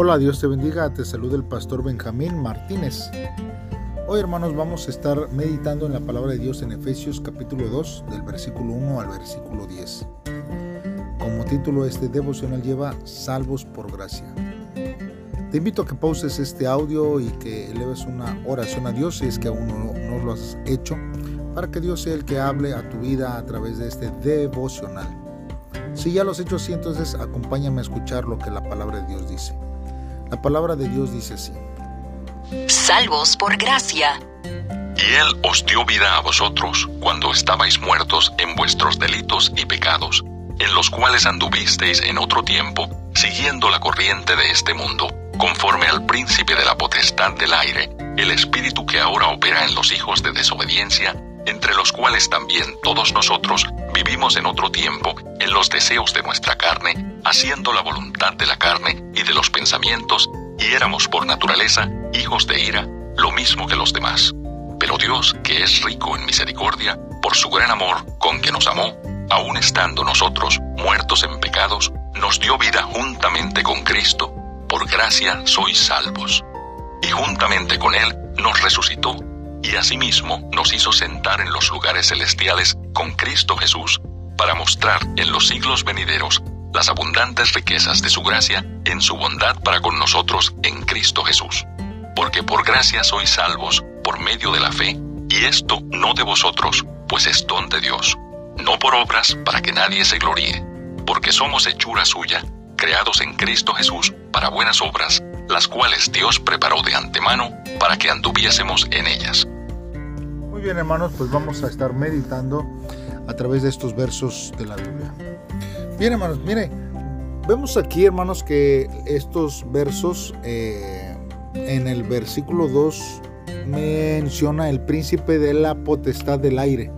Hola, Dios te bendiga, te saluda el pastor Benjamín Martínez. Hoy hermanos vamos a estar meditando en la palabra de Dios en Efesios capítulo 2 del versículo 1 al versículo 10. Como título este devocional lleva Salvos por gracia. Te invito a que pauses este audio y que eleves una oración a Dios si es que aún no, no lo has hecho, para que Dios sea el que hable a tu vida a través de este devocional. Si ya lo has hecho así, entonces acompáñame a escuchar lo que la palabra de Dios dice. La palabra de Dios dice así. Salvos por gracia. Y Él os dio vida a vosotros cuando estabais muertos en vuestros delitos y pecados, en los cuales anduvisteis en otro tiempo, siguiendo la corriente de este mundo, conforme al príncipe de la potestad del aire, el espíritu que ahora opera en los hijos de desobediencia, entre los cuales también todos nosotros vivimos en otro tiempo en los deseos de nuestra carne, haciendo la voluntad de la carne y de los pensamientos, y éramos por naturaleza hijos de ira, lo mismo que los demás. Pero Dios, que es rico en misericordia, por su gran amor con que nos amó, aun estando nosotros muertos en pecados, nos dio vida juntamente con Cristo, por gracia sois salvos. Y juntamente con Él nos resucitó y asimismo nos hizo sentar en los lugares celestiales con Cristo Jesús, para mostrar en los siglos venideros las abundantes riquezas de su gracia en su bondad para con nosotros en Cristo Jesús. Porque por gracia sois salvos por medio de la fe, y esto no de vosotros, pues es don de Dios, no por obras para que nadie se gloríe, porque somos hechura suya, creados en Cristo Jesús para buenas obras, las cuales Dios preparó de antemano para que anduviésemos en ellas. Muy bien hermanos, pues vamos a estar meditando a través de estos versos de la Biblia. Bien hermanos, mire, vemos aquí hermanos que estos versos eh, en el versículo 2 menciona el príncipe de la potestad del aire.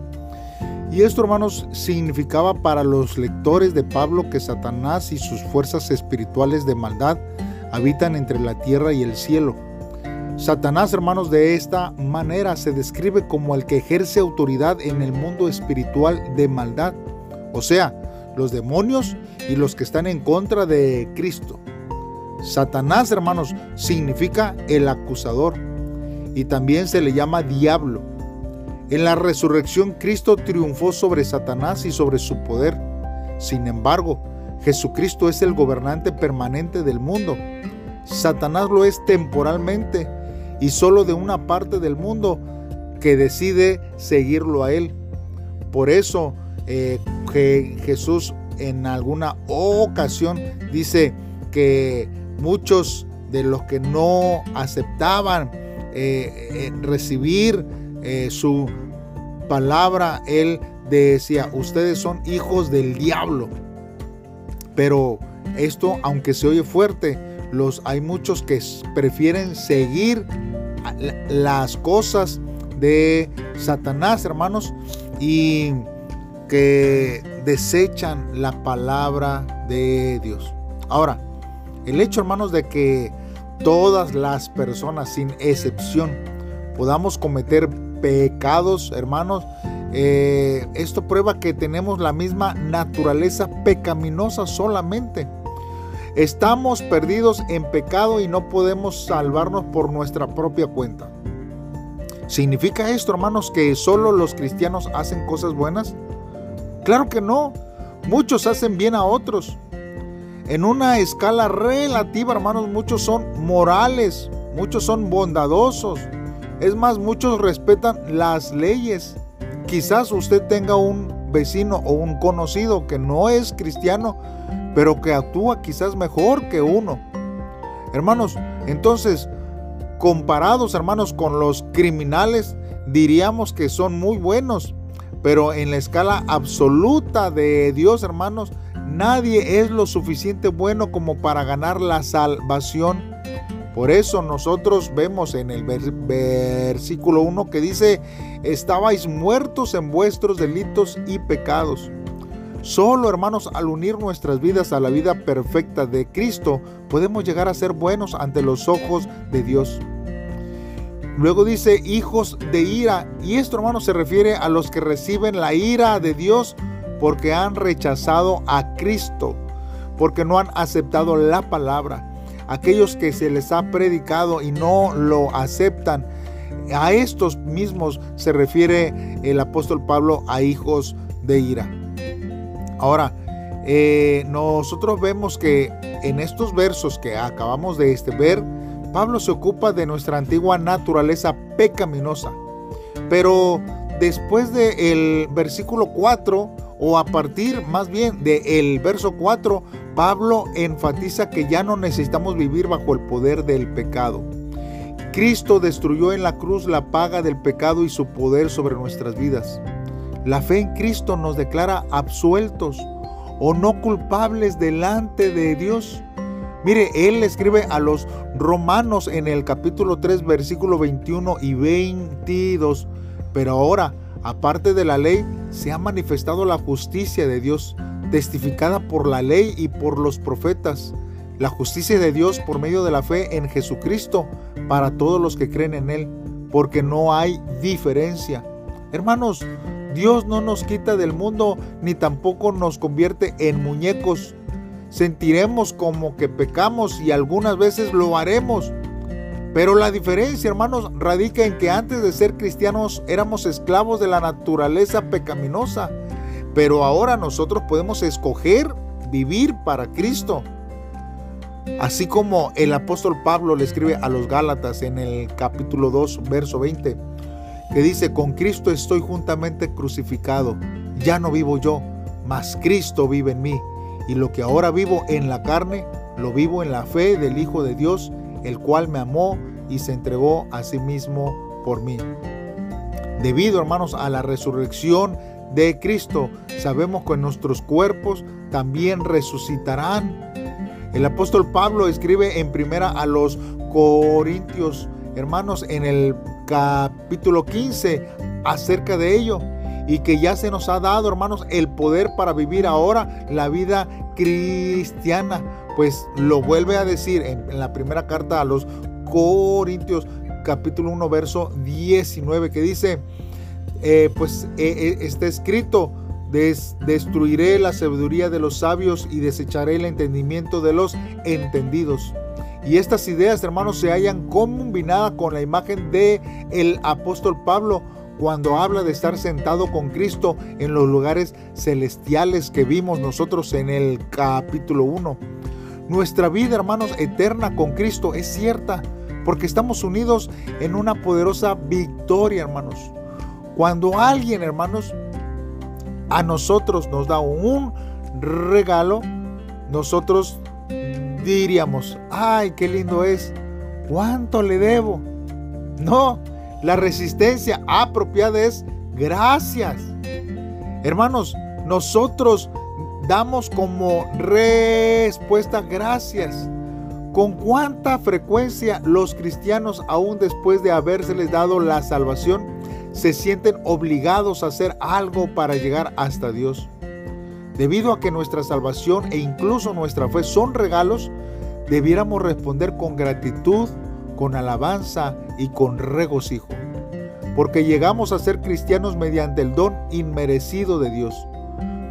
Y esto, hermanos, significaba para los lectores de Pablo que Satanás y sus fuerzas espirituales de maldad habitan entre la tierra y el cielo. Satanás, hermanos, de esta manera se describe como el que ejerce autoridad en el mundo espiritual de maldad, o sea, los demonios y los que están en contra de Cristo. Satanás, hermanos, significa el acusador y también se le llama diablo. En la resurrección Cristo triunfó sobre Satanás y sobre su poder. Sin embargo, Jesucristo es el gobernante permanente del mundo. Satanás lo es temporalmente y solo de una parte del mundo que decide seguirlo a él. Por eso eh, Jesús en alguna ocasión dice que muchos de los que no aceptaban eh, eh, recibir eh, su palabra, él decía, ustedes son hijos del diablo. Pero esto, aunque se oye fuerte, los, hay muchos que prefieren seguir las cosas de Satanás, hermanos, y que desechan la palabra de Dios. Ahora, el hecho, hermanos, de que todas las personas, sin excepción, podamos cometer pecados, hermanos, eh, esto prueba que tenemos la misma naturaleza pecaminosa solamente. Estamos perdidos en pecado y no podemos salvarnos por nuestra propia cuenta. ¿Significa esto, hermanos, que solo los cristianos hacen cosas buenas? Claro que no. Muchos hacen bien a otros. En una escala relativa, hermanos, muchos son morales, muchos son bondadosos, es más, muchos respetan las leyes. Quizás usted tenga un vecino o un conocido que no es cristiano, pero que actúa quizás mejor que uno. Hermanos, entonces, comparados, hermanos, con los criminales, diríamos que son muy buenos, pero en la escala absoluta de Dios, hermanos, nadie es lo suficiente bueno como para ganar la salvación por eso nosotros vemos en el versículo 1 que dice, estabais muertos en vuestros delitos y pecados. Solo, hermanos, al unir nuestras vidas a la vida perfecta de Cristo, podemos llegar a ser buenos ante los ojos de Dios. Luego dice hijos de ira, y esto, hermanos, se refiere a los que reciben la ira de Dios porque han rechazado a Cristo, porque no han aceptado la palabra aquellos que se les ha predicado y no lo aceptan. A estos mismos se refiere el apóstol Pablo a hijos de ira. Ahora, eh, nosotros vemos que en estos versos que acabamos de este, ver, Pablo se ocupa de nuestra antigua naturaleza pecaminosa. Pero después del versículo 4, o a partir más bien del verso 4, Pablo enfatiza que ya no necesitamos vivir bajo el poder del pecado. Cristo destruyó en la cruz la paga del pecado y su poder sobre nuestras vidas. La fe en Cristo nos declara absueltos o no culpables delante de Dios. Mire, él escribe a los romanos en el capítulo 3, versículo 21 y 22. Pero ahora, aparte de la ley, se ha manifestado la justicia de Dios, testificada por la ley y por los profetas. La justicia de Dios por medio de la fe en Jesucristo para todos los que creen en Él, porque no hay diferencia. Hermanos, Dios no nos quita del mundo ni tampoco nos convierte en muñecos. Sentiremos como que pecamos y algunas veces lo haremos. Pero la diferencia, hermanos, radica en que antes de ser cristianos éramos esclavos de la naturaleza pecaminosa. Pero ahora nosotros podemos escoger vivir para Cristo. Así como el apóstol Pablo le escribe a los Gálatas en el capítulo 2, verso 20 que dice, con Cristo estoy juntamente crucificado, ya no vivo yo, mas Cristo vive en mí, y lo que ahora vivo en la carne, lo vivo en la fe del Hijo de Dios, el cual me amó y se entregó a sí mismo por mí. Debido, hermanos, a la resurrección de Cristo, sabemos que nuestros cuerpos también resucitarán. El apóstol Pablo escribe en primera a los Corintios, hermanos, en el capítulo 15 acerca de ello y que ya se nos ha dado, hermanos, el poder para vivir ahora la vida cristiana. Pues lo vuelve a decir en, la primera carta a los Corintios, capítulo 1, verso 19, que dice, eh, pues eh, eh, está escrito, destruiré la sabiduría de los sabios y desecharé el entendimiento de los entendidos. Y estas ideas, hermanos, se hallan combinadas con la imagen de el apóstol Pablo cuando habla de estar sentado con Cristo en los lugares celestiales que vimos nosotros en el capítulo 1. Nuestra vida, hermanos, eterna con Cristo es cierta porque estamos unidos en una poderosa victoria, hermanos. Cuando alguien, hermanos, a nosotros nos da un regalo, nosotros diríamos, ay, qué lindo es, ¿cuánto le debo? No, la resistencia apropiada es gracias. Hermanos, nosotros damos como respuesta gracias. ¿Con cuánta frecuencia los cristianos, aún después de habérseles dado la salvación, se sienten obligados a hacer algo para llegar hasta Dios? Debido a que nuestra salvación e incluso nuestra fe son regalos, debiéramos responder con gratitud, con alabanza y con regocijo. Porque llegamos a ser cristianos mediante el don inmerecido de Dios,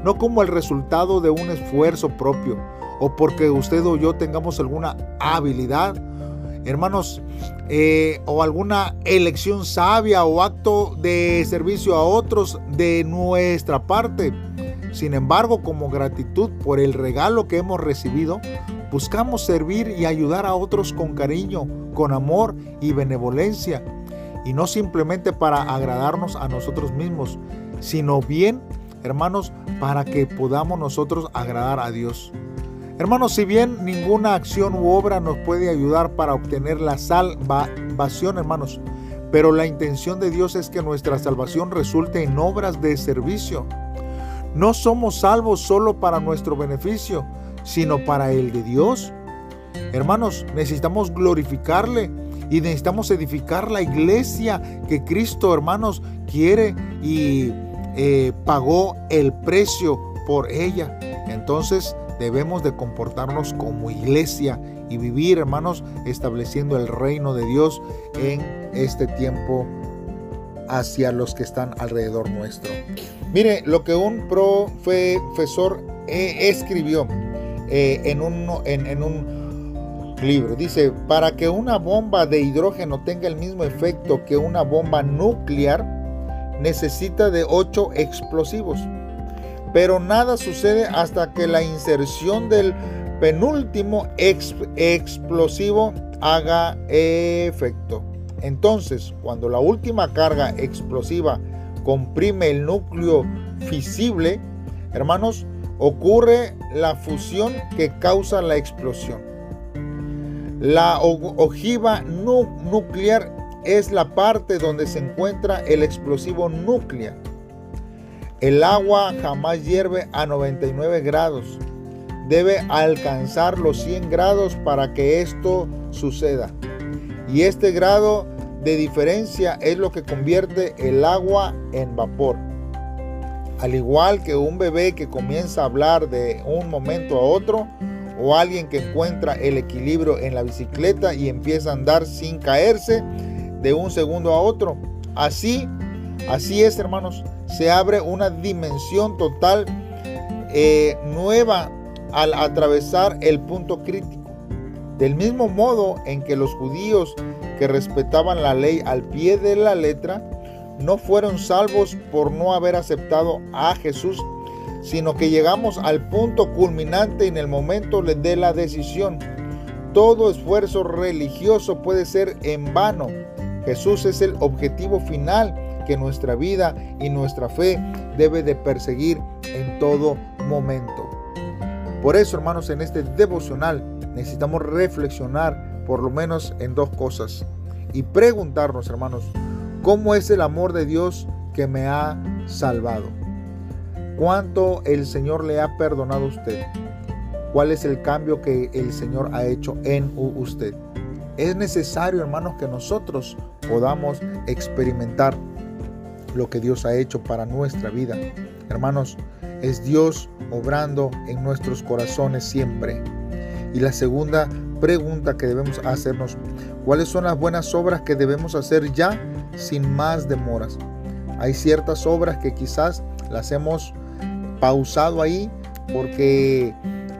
no como el resultado de un esfuerzo propio o porque usted o yo tengamos alguna habilidad, hermanos, eh, o alguna elección sabia o acto de servicio a otros de nuestra parte sin embargo, como gratitud por el regalo que hemos recibido, buscamos servir y ayudar a otros con cariño, con amor y benevolencia, y no simplemente para agradarnos a nosotros mismos, sino bien, hermanos, para que podamos nosotros agradar a Dios. Hermanos, si bien ninguna acción u obra nos puede ayudar para obtener la salvación, hermanos, pero la intención de Dios es que nuestra salvación resulte en obras de servicio. No somos salvos solo para nuestro beneficio, sino para el de Dios. Hermanos, necesitamos glorificarle y necesitamos edificar la iglesia que Cristo, hermanos, quiere y eh, pagó el precio por ella. Entonces debemos de comportarnos como iglesia y vivir, hermanos, estableciendo el reino de Dios en este tiempo hacia los que están alrededor nuestro. Mire, lo que un profesor eh, escribió eh, en, un, en, un libro. Dice, para que una bomba de hidrógeno tenga el mismo efecto que una bomba nuclear, necesita de 8 explosivos. Pero nada sucede hasta que la inserción del penúltimo explosivo haga efecto. Entonces, cuando la última carga explosiva comprime el núcleo fisible, hermanos, ocurre la fusión que causa la explosión. La ojiva nuclear es la parte donde se encuentra el explosivo nuclear. El agua jamás hierve a 99 grados. Debe alcanzar los 100 grados para que esto suceda. Y este grado de diferencia es lo que convierte el agua en vapor. Al igual que un bebé que comienza a hablar de un momento a otro, o alguien que encuentra el equilibrio en la bicicleta y empieza a andar sin caerse de un segundo a otro. Así, así es, hermanos, se abre una dimensión total eh, nueva al atravesar el punto crítico. Del mismo modo en que los judíos que respetaban la ley al pie de la letra no fueron salvos por no haber aceptado a Jesús, sino que llegamos al punto culminante en el momento de la decisión. Todo esfuerzo religioso puede ser en vano. Jesús es el objetivo final que nuestra vida y nuestra fe debe de perseguir en todo momento. Por eso, hermanos, en este devocional necesitamos reflexionar por lo menos en dos cosas y preguntarnos, hermanos, ¿cómo es el amor de Dios que me ha salvado? ¿Cuánto el Señor le ha perdonado a usted? ¿Cuál es el cambio que el Señor ha hecho en usted? Es necesario, hermanos, que nosotros podamos experimentar lo que Dios ha hecho para nuestra vida. Hermanos, es Dios obrando en nuestros corazones siempre. Y la segunda pregunta que debemos hacernos, ¿cuáles son las buenas obras que debemos hacer ya sin más demoras? Hay ciertas obras que quizás las hemos pausado ahí porque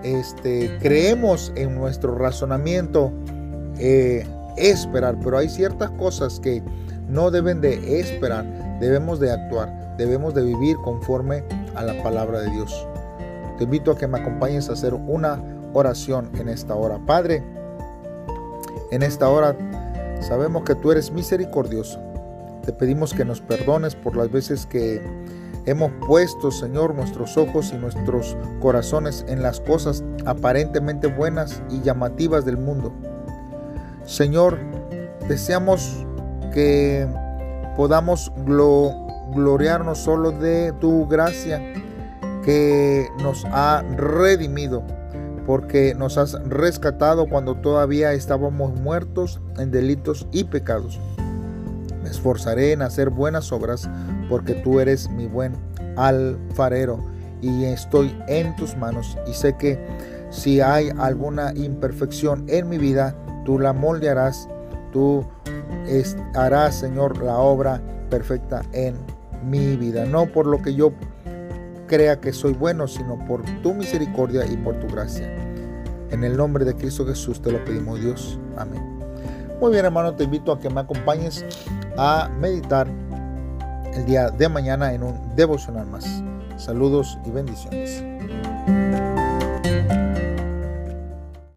este, creemos en nuestro razonamiento eh, esperar, pero hay ciertas cosas que no deben de esperar, debemos de actuar, debemos de vivir conforme a la palabra de Dios. Te invito a que me acompañes a hacer una oración en esta hora. Padre, en esta hora sabemos que tú eres misericordioso. Te pedimos que nos perdones por las veces que hemos puesto, Señor, nuestros ojos y nuestros corazones en las cosas aparentemente buenas y llamativas del mundo. Señor, deseamos que podamos gloriarnos solo de tu gracia que nos ha redimido porque nos has rescatado cuando todavía estábamos muertos en delitos y pecados. Me esforzaré en hacer buenas obras porque tú eres mi buen alfarero y estoy en tus manos y sé que si hay alguna imperfección en mi vida, tú la moldearás, tú harás, Señor, la obra perfecta en mi vida, no por lo que yo crea que soy bueno, sino por tu misericordia y por tu gracia. En el nombre de Cristo Jesús te lo pedimos Dios. Amén. Muy bien hermano, te invito a que me acompañes a meditar el día de mañana en un devocional más. Saludos y bendiciones.